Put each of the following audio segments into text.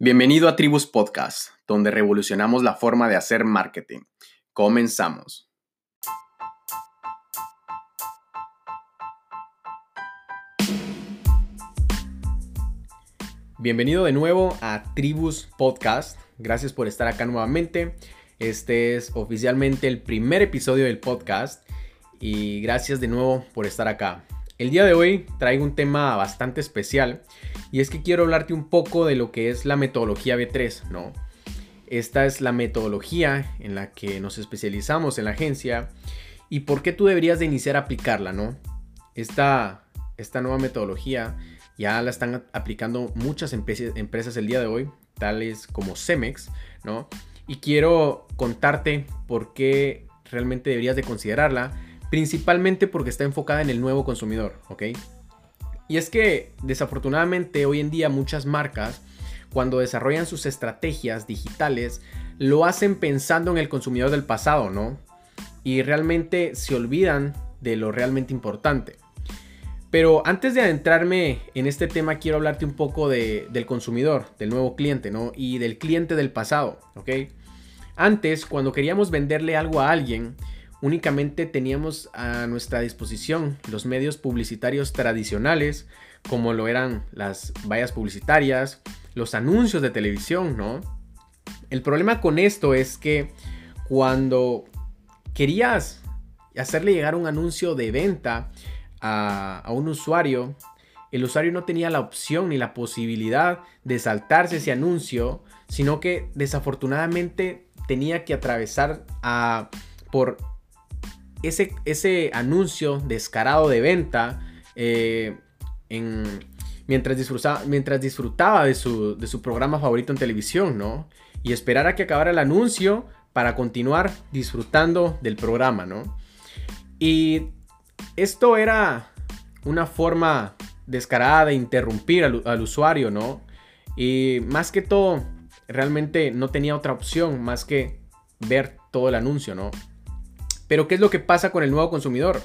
Bienvenido a Tribus Podcast, donde revolucionamos la forma de hacer marketing. Comenzamos. Bienvenido de nuevo a Tribus Podcast. Gracias por estar acá nuevamente. Este es oficialmente el primer episodio del podcast y gracias de nuevo por estar acá. El día de hoy traigo un tema bastante especial y es que quiero hablarte un poco de lo que es la metodología B3, ¿no? Esta es la metodología en la que nos especializamos en la agencia y por qué tú deberías de iniciar a aplicarla, ¿no? Esta, esta nueva metodología ya la están aplicando muchas empresas el día de hoy, tales como Cemex, ¿no? Y quiero contarte por qué realmente deberías de considerarla principalmente porque está enfocada en el nuevo consumidor, ¿ok? Y es que desafortunadamente hoy en día muchas marcas, cuando desarrollan sus estrategias digitales, lo hacen pensando en el consumidor del pasado, ¿no? Y realmente se olvidan de lo realmente importante. Pero antes de adentrarme en este tema, quiero hablarte un poco del consumidor, del nuevo cliente, ¿no? Y del cliente del pasado, ¿ok? Antes, cuando queríamos venderle algo a alguien, únicamente teníamos a nuestra disposición los medios publicitarios tradicionales, como lo eran las vallas publicitarias, los anuncios de televisión, ¿no? El problema con esto es que cuando querías hacerle llegar un anuncio de venta a, un usuario, el usuario no tenía la opción ni la posibilidad de saltarse ese anuncio, sino que desafortunadamente tenía que atravesar a, por ese, anuncio descarado de venta eh, mientras, disfrutaba, mientras disfrutaba de su, programa favorito en televisión, ¿no? Y esperar a que acabara el anuncio para continuar disfrutando del programa, ¿no? Y esto era una forma descarada de interrumpir al, usuario, ¿no? Y más que todo, realmente no tenía otra opción más que ver todo el anuncio, ¿no? Pero ¿qué es lo que pasa con el nuevo consumidor?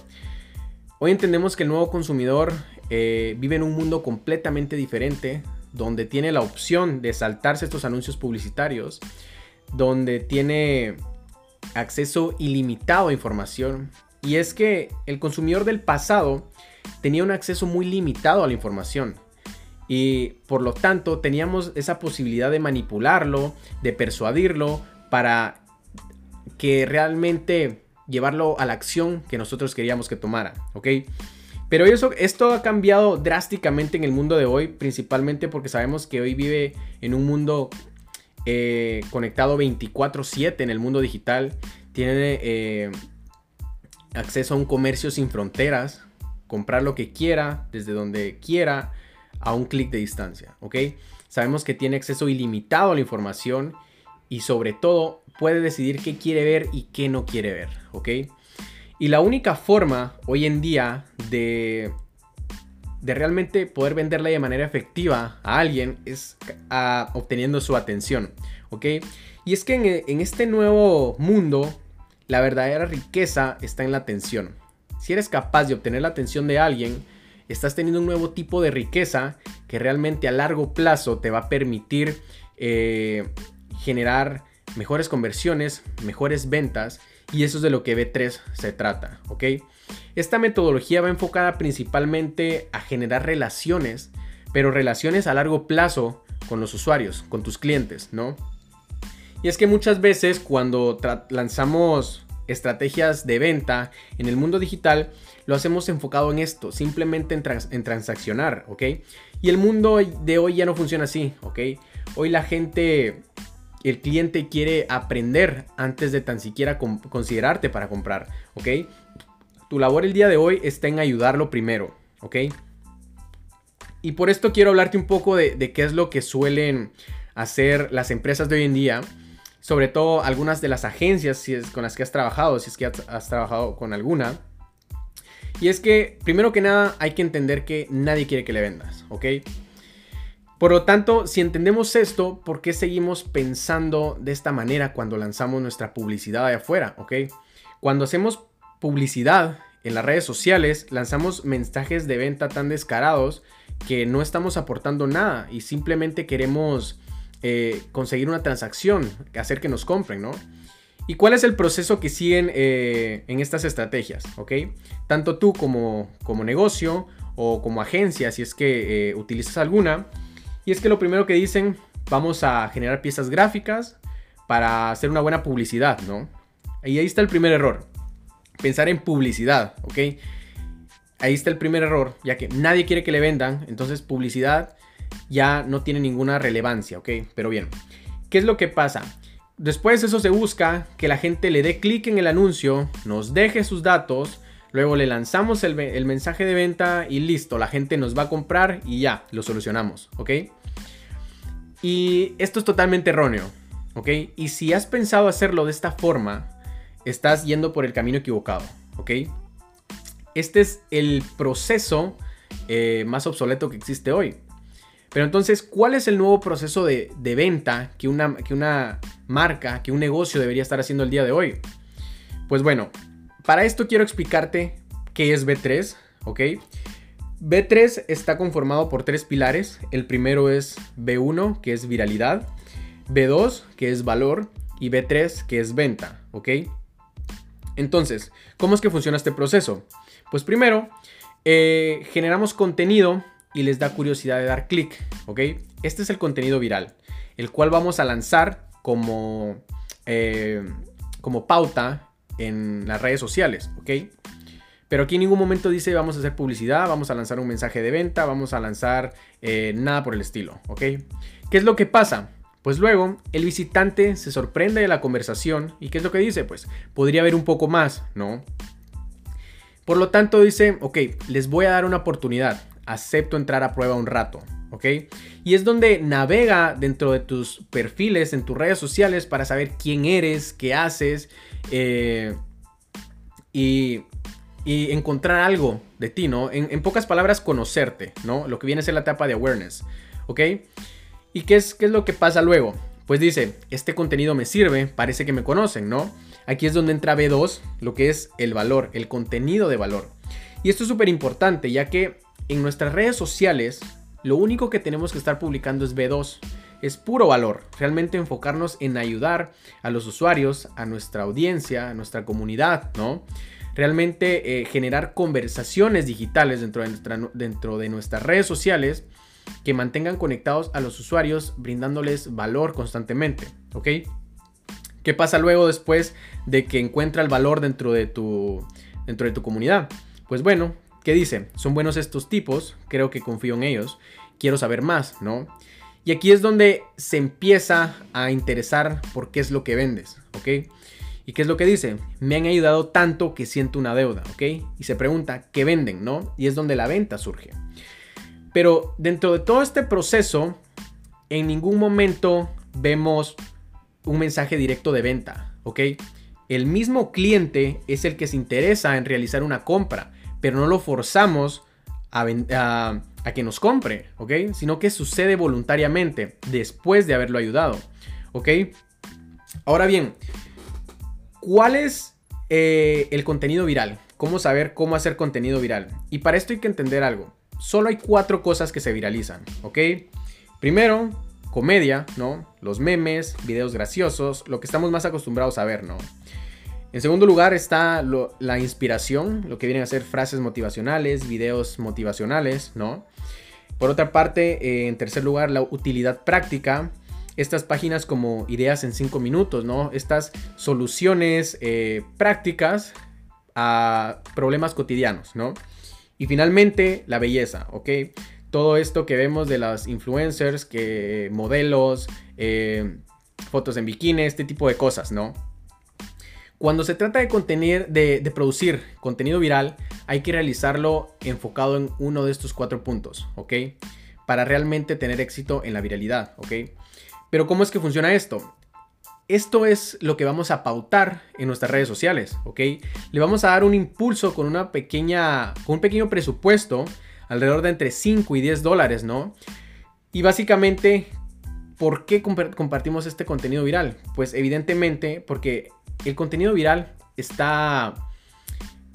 Hoy entendemos que el nuevo consumidor eh, vive en un mundo completamente diferente, donde tiene la opción de saltarse estos anuncios publicitarios, donde tiene acceso ilimitado a información. Y es que el consumidor del pasado tenía un acceso muy limitado a la información. Y por lo tanto teníamos esa posibilidad de manipularlo, de persuadirlo para que realmente llevarlo a la acción que nosotros queríamos que tomara, ¿ok? Pero eso, esto ha cambiado drásticamente en el mundo de hoy, principalmente porque sabemos que hoy vive en un mundo eh, conectado 24/7 en el mundo digital, tiene eh, acceso a un comercio sin fronteras, comprar lo que quiera, desde donde quiera, a un clic de distancia, ¿ok? Sabemos que tiene acceso ilimitado a la información y sobre todo puede decidir qué quiere ver y qué no quiere ver, ¿ok? Y la única forma hoy en día de, de realmente poder venderla de manera efectiva a alguien es obteniendo su atención, ¿ok? Y es que en, en este nuevo mundo, la verdadera riqueza está en la atención. Si eres capaz de obtener la atención de alguien, estás teniendo un nuevo tipo de riqueza que realmente a largo plazo te va a permitir eh, generar mejores conversiones, mejores ventas y eso es de lo que B3 se trata, ¿ok? Esta metodología va enfocada principalmente a generar relaciones, pero relaciones a largo plazo con los usuarios, con tus clientes, ¿no? Y es que muchas veces cuando lanzamos estrategias de venta en el mundo digital, lo hacemos enfocado en esto, simplemente en, transaccionar, ¿ok? Y el mundo de hoy ya no funciona así, ¿ok? Hoy la gente el cliente quiere aprender antes de tan siquiera considerarte para comprar, ¿ok? Tu labor el día de hoy está en ayudarlo primero, ¿ok? Y por esto quiero hablarte un poco de, qué es lo que suelen hacer las empresas de hoy en día, sobre todo algunas de las agencias si es con las que has trabajado, si es que has, has trabajado con alguna. Y es que, primero que nada, hay que entender que nadie quiere que le vendas, ¿ok? Por lo tanto, si entendemos esto, ¿por qué seguimos pensando de esta manera cuando lanzamos nuestra publicidad de afuera? ¿Ok? Cuando hacemos publicidad en las redes sociales, lanzamos mensajes de venta tan descarados que no estamos aportando nada y simplemente queremos eh, conseguir una transacción, hacer que nos compren, ¿no? ¿Y cuál es el proceso que siguen eh, en estas estrategias? ¿Ok? Tanto tú como, como negocio o como agencia, si es que eh, utilizas alguna. Y es que lo primero que dicen, vamos a generar piezas gráficas para hacer una buena publicidad, ¿no? Y ahí está el primer error. Pensar en publicidad, ¿ok? Ahí está el primer error, ya que nadie quiere que le vendan, entonces publicidad ya no tiene ninguna relevancia, ¿ok? Pero bien, ¿qué es lo que pasa? Después eso se busca que la gente le dé clic en el anuncio, nos deje sus datos, luego le lanzamos el, mensaje de venta y listo, la gente nos va a comprar y ya, lo solucionamos, ¿ok? Y esto es totalmente erróneo, ¿ok? Y si has pensado hacerlo de esta forma, estás yendo por el camino equivocado, ¿ok? Este es el proceso eh, más obsoleto que existe hoy. Pero entonces, ¿cuál es el nuevo proceso de, venta que una, que una marca, que un negocio debería estar haciendo el día de hoy? Pues bueno, para esto quiero explicarte qué es B3, ¿ok? B3 está conformado por tres pilares. El primero es B1, que es viralidad. B2, que es valor. Y B3, que es venta, ¿ok? Entonces, ¿cómo es que funciona este proceso? Pues primero, eh, generamos contenido y les da curiosidad de dar clic, ¿ok? Este es el contenido viral, el cual vamos a lanzar como, eh, como pauta en las redes sociales, ¿ok? Pero aquí en ningún momento dice vamos a hacer publicidad, vamos a lanzar un mensaje de venta, vamos a lanzar eh, nada por el estilo, ¿ok? ¿Qué es lo que pasa? Pues luego el visitante se sorprende de la conversación y ¿qué es lo que dice? Pues podría haber un poco más, ¿no? Por lo tanto dice, ok, les voy a dar una oportunidad, acepto entrar a prueba un rato, ¿ok? Y es donde navega dentro de tus perfiles, en tus redes sociales para saber quién eres, qué haces eh, y, encontrar algo de ti, ¿no? En, pocas palabras, conocerte, ¿no? Lo que viene a ser la etapa de awareness, ¿ok? ¿Y qué es, qué es lo que pasa luego? Pues dice, este contenido me sirve, parece que me conocen, ¿no? Aquí es donde entra B2, lo que es el valor, el contenido de valor. Y esto es súper importante, ya que en nuestras redes sociales, lo único que tenemos que estar publicando es B2. Es puro valor, realmente enfocarnos en ayudar a los usuarios, a nuestra audiencia, a nuestra comunidad, ¿no? Realmente eh, generar conversaciones digitales dentro de, dentro de nuestras redes sociales que mantengan conectados a los usuarios brindándoles valor constantemente, ¿ok? ¿Qué pasa luego después de que encuentra el valor dentro de tu, dentro de tu comunidad? Pues bueno, ¿qué dice? Son buenos estos tipos, creo que confío en ellos, quiero saber más, ¿no? Y aquí es donde se empieza a interesar por qué es lo que vendes, ¿ok? ¿Y qué es lo que dice? Me han ayudado tanto que siento una deuda, ¿ok? Y se pregunta, ¿qué venden, no? Y es donde la venta surge. Pero dentro de todo este proceso, en ningún momento vemos un mensaje directo de venta, ¿ok? El mismo cliente es el que se interesa en realizar una compra, pero no lo forzamos a, que nos compre, ¿ok? Sino que sucede voluntariamente después de haberlo ayudado, ¿ok? Ahora bien, ¿cuál es eh, el contenido viral? ¿Cómo saber cómo hacer contenido viral? Y para esto hay que entender algo solo hay cuatro cosas que se viralizan, ¿ok? Primero, comedia, ¿no? Los memes, videos graciosos, lo que estamos más acostumbrados a ver, ¿no? En segundo lugar está la inspiración, lo que vienen a ser frases motivacionales, videos motivacionales, ¿no? Por otra parte, eh, en tercer lugar, la utilidad práctica. Estas páginas como ideas en 5 minutos, ¿no? Estas soluciones eh, prácticas a problemas cotidianos, ¿no? Y finalmente, la belleza, ¿ok? Todo esto que vemos de las influencers, que modelos, eh, fotos en bikini, este tipo de cosas, ¿no? Cuando se trata de, producir contenido viral, hay que realizarlo enfocado en uno de estos cuatro puntos, ¿ok? Para realmente tener éxito en la viralidad, ¿ok? Pero ¿cómo es que funciona esto? Esto es lo que vamos a pautar en nuestras redes sociales, ¿ok? Le vamos a dar un impulso con una pequeña, con un pequeño presupuesto, alrededor de entre 5 y 10 dólares, ¿no? Y básicamente, ¿por qué compartimos este contenido viral? Pues evidentemente porque el contenido viral está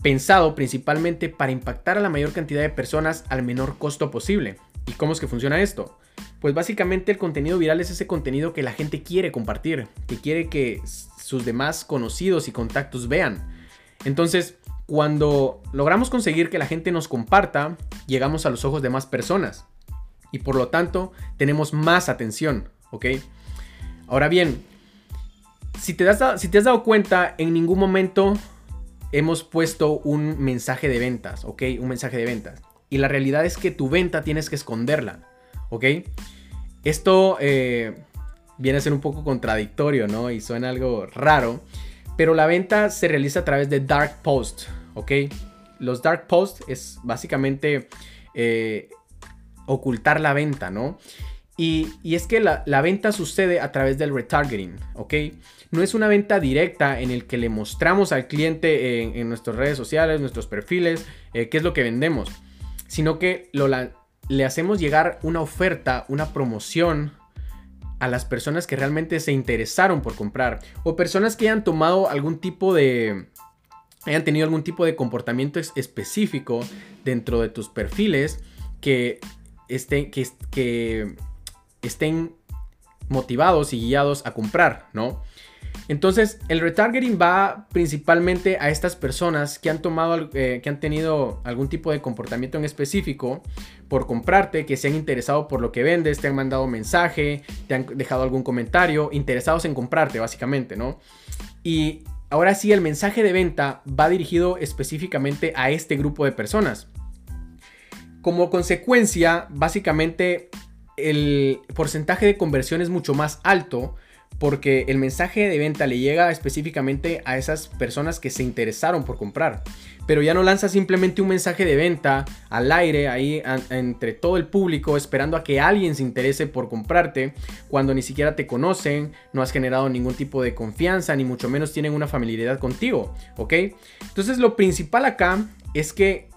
pensado principalmente para impactar a la mayor cantidad de personas al menor costo posible. ¿Y cómo es que funciona esto? Pues básicamente el contenido viral es ese contenido que la gente quiere compartir, que quiere que sus demás conocidos y contactos vean. Entonces, cuando logramos conseguir que la gente nos comparta, llegamos a los ojos de más personas y por lo tanto tenemos más atención, ¿ok? Ahora bien, si te, has dado cuenta, en ningún momento hemos puesto un mensaje de ventas, ¿ok? Un mensaje de ventas. Y la realidad es que tu venta tienes que esconderla, ¿ok? Esto eh, viene a ser un poco contradictorio, ¿no? Y suena algo raro. Pero la venta se realiza a través de dark post, ¿ok? Los dark posts es básicamente eh, ocultar la venta, ¿no? Y, es que la, venta sucede a través del retargeting, ¿ok? No es una venta directa en el que le mostramos al cliente en, nuestras redes sociales, nuestros perfiles, eh, qué es lo que vendemos, sino que le hacemos llegar una oferta, una promoción a las personas que realmente se interesaron por comprar o personas que hayan tomado algún tipo de hayan tenido algún tipo de comportamiento específico dentro de tus perfiles que estén que estén motivados y guiados a comprar, ¿no? Entonces, el retargeting va principalmente a estas personas que han tomado, eh, que han tenido algún tipo de comportamiento en específico por comprarte, que se han interesado por lo que vendes, te han mandado mensaje, te han dejado algún comentario, interesados en comprarte, básicamente, ¿no? Y ahora sí, el mensaje de venta va dirigido específicamente a este grupo de personas. Como consecuencia, básicamente el porcentaje de conversión es mucho más alto porque el mensaje de venta le llega específicamente a esas personas que se interesaron por comprar. Pero ya no lanza simplemente un mensaje de venta al aire ahí entre todo el público esperando a que alguien se interese por comprarte cuando ni siquiera te conocen, no has generado ningún tipo de confianza ni mucho menos tienen una familiaridad contigo, ¿ok? Entonces lo principal acá es que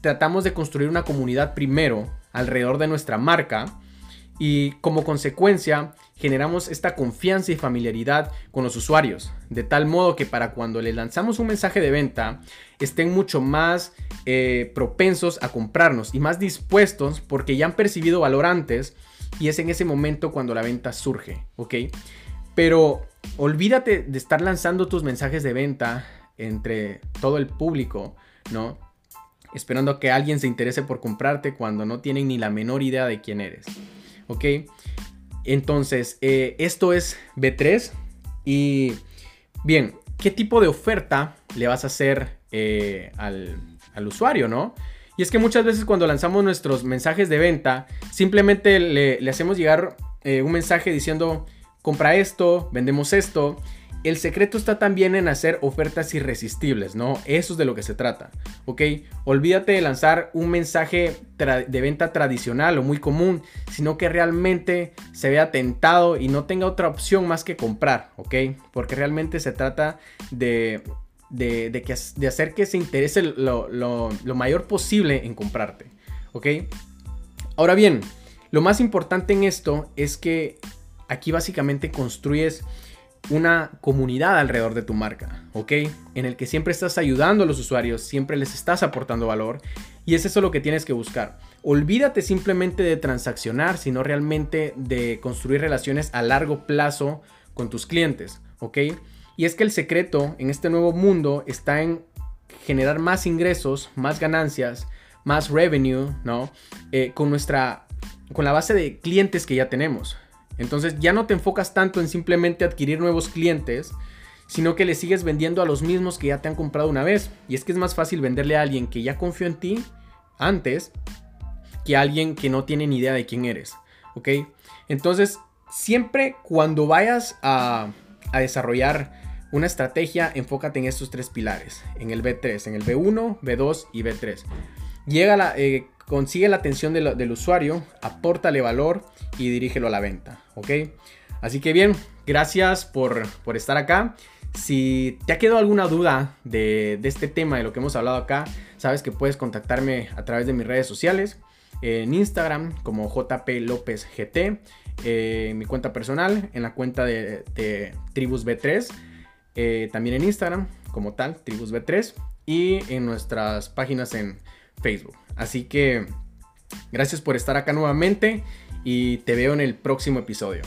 tratamos de construir una comunidad primero alrededor de nuestra marca y como consecuencia generamos esta confianza y familiaridad con los usuarios, de tal modo que para cuando les lanzamos un mensaje de venta estén mucho más eh, propensos a comprarnos y más dispuestos porque ya han percibido valor antes y es en ese momento cuando la venta surge, ¿ok? Pero olvídate de estar lanzando tus mensajes de venta entre todo el público, ¿no? Esperando que alguien se interese por comprarte cuando no tienen ni la menor idea de quién eres. ¿Ok? Entonces, eh, esto es B3 y bien, ¿qué tipo de oferta le vas a hacer eh, al, usuario, no? Y es que muchas veces cuando lanzamos nuestros mensajes de venta, simplemente le, hacemos llegar eh, un mensaje diciendo, compra esto, vendemos esto, el secreto está también en hacer ofertas irresistibles, ¿no? Eso es de lo que se trata, ¿ok? Olvídate de lanzar un mensaje de venta tradicional o muy común, sino que realmente se vea tentado y no tenga otra opción más que comprar, ¿ok? Porque realmente se trata de, de, que, de hacer que se interese lo, lo mayor posible en comprarte, ¿ok? Ahora bien, lo más importante en esto es que aquí básicamente construyes una comunidad alrededor de tu marca, ¿ok? En el que siempre estás ayudando a los usuarios, siempre les estás aportando valor y es eso lo que tienes que buscar. Olvídate simplemente de transaccionar, sino realmente de construir relaciones a largo plazo con tus clientes, ¿ok? Y es que el secreto en este nuevo mundo está en generar más ingresos, más ganancias, más revenue, ¿no? Eh, con nuestra, con la base de clientes que ya tenemos. Entonces ya no te enfocas tanto en simplemente adquirir nuevos clientes, sino que le sigues vendiendo a los mismos que ya te han comprado una vez. Y es que es más fácil venderle a alguien que ya confió en ti antes que a alguien que no tiene ni idea de quién eres. ¿Ok? Entonces, siempre cuando vayas a, desarrollar una estrategia, enfócate en estos tres pilares. En el B3, en el B1, B2 y B3. Llega la, eh, consigue la atención del usuario, apórtale valor y dirígelo a la venta, ¿ok? Así que bien, gracias por, estar acá. Si te ha quedado alguna duda de, este tema, de lo que hemos hablado acá, sabes que puedes contactarme a través de mis redes sociales, en Instagram como JP eh, en mi cuenta personal, en la cuenta de, Tribus B3, eh, también en Instagram como tal, Tribus B3, y en nuestras páginas en Facebook. Así que gracias por estar acá nuevamente y te veo en el próximo episodio.